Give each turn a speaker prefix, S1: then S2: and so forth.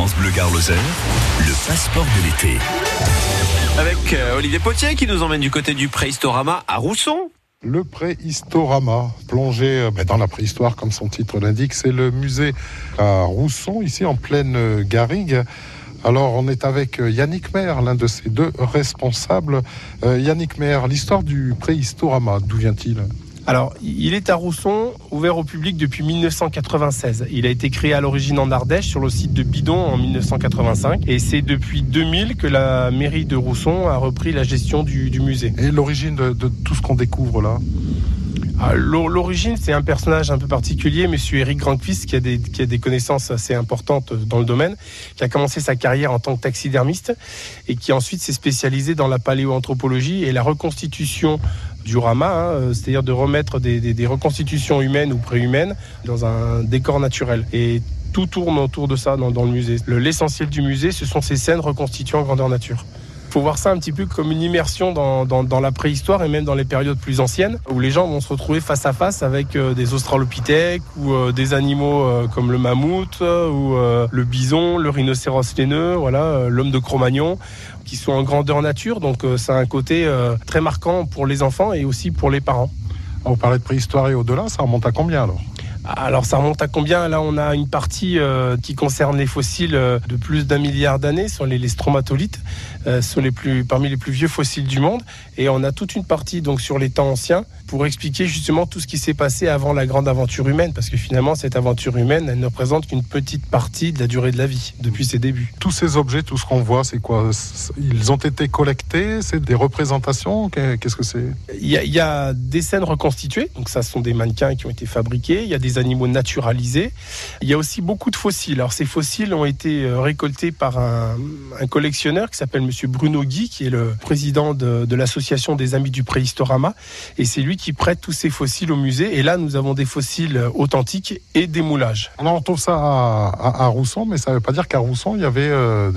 S1: France Bleu Gare le passeport de l'été.
S2: Avec euh, Olivier Potier qui nous emmène du côté du préhistorama à Rousson.
S3: Le préhistorama, plongé euh, ben, dans la préhistoire comme son titre l'indique, c'est le musée à Rousson, ici en pleine euh, garrigue. Alors on est avec Yannick Maire, l'un de ces deux responsables. Yannick Maire, l'histoire du préhistorama, d'où vient-il?
S4: Alors, il est à Rousson, ouvert au public depuis 1996. Il a été créé à l'origine en Ardèche, sur le site de Bidon en 1985. Et c'est depuis 2000 que la mairie de Rousson a repris la gestion du, musée.
S3: Et l'origine de, tout ce qu'on découvre là?
S4: Ah, L'origine, c'est un personnage un peu particulier, Monsieur Eric Grandquist, qui a, des, qui a des connaissances assez importantes dans le domaine, qui a commencé sa carrière en tant que taxidermiste et qui ensuite s'est spécialisé dans la paléoanthropologie et la reconstitution du rama, hein, euh, c'est-à-dire de remettre des, reconstitutions humaines ou préhumaines dans un décor naturel. Et tout tourne autour de ça dans, le musée. L'essentiel du musée, ce sont ces scènes reconstituées en grandeur nature. Il faut voir ça un petit peu comme une immersion dans, la préhistoire et même dans les périodes plus anciennes, où les gens vont se retrouver face à face avec euh, des australopithèques ou euh, des animaux comme le mammouth ou le bison, le rhinocéros laineux, voilà, l'homme de Cro-Magnon qui sont en grandeur nature. Donc euh, ça a un côté euh, très marquant pour les enfants et aussi pour les parents.
S3: On parlait de préhistoire et au-delà, ça remonte à combien alors?
S4: Alors ça remonte à combien? Là on a une partie euh, qui concerne les fossiles de plus d'un milliard d'années, sur les, les stromatolithes, sont les plus, parmi les plus vieux fossiles du monde. Et on a toute une partie donc sur les temps anciens pour expliquer justement tout ce qui s'est passé avant la grande aventure humaine, parce que finalement cette aventure humaine, elle ne représente qu'une petite partie de la durée de la vie depuis ses débuts.
S3: Tous ces objets, tout ce qu'on voit, c'est quoi? Ils ont été collectés? C'est des représentations? Qu'est-ce que c'est?
S4: Il y, a, des scènes reconstituées, donc ça sont des mannequins qui ont été fabriqués. Il y a des animaux naturalisés. Il y a aussi beaucoup de fossiles. Alors ces fossiles ont été euh, récoltés par un, collectionneur qui s'appelle Monsieur Bruno Guy, qui est le président de, l'association des Amis du Préhistorama, et c'est lui qui prête tous ces fossiles au musée. Et là, nous avons des fossiles authentiques et des moulages.
S3: On trouve ça à, Rousson, mais ça ne veut pas dire qu'à Rousson, il y avait euh,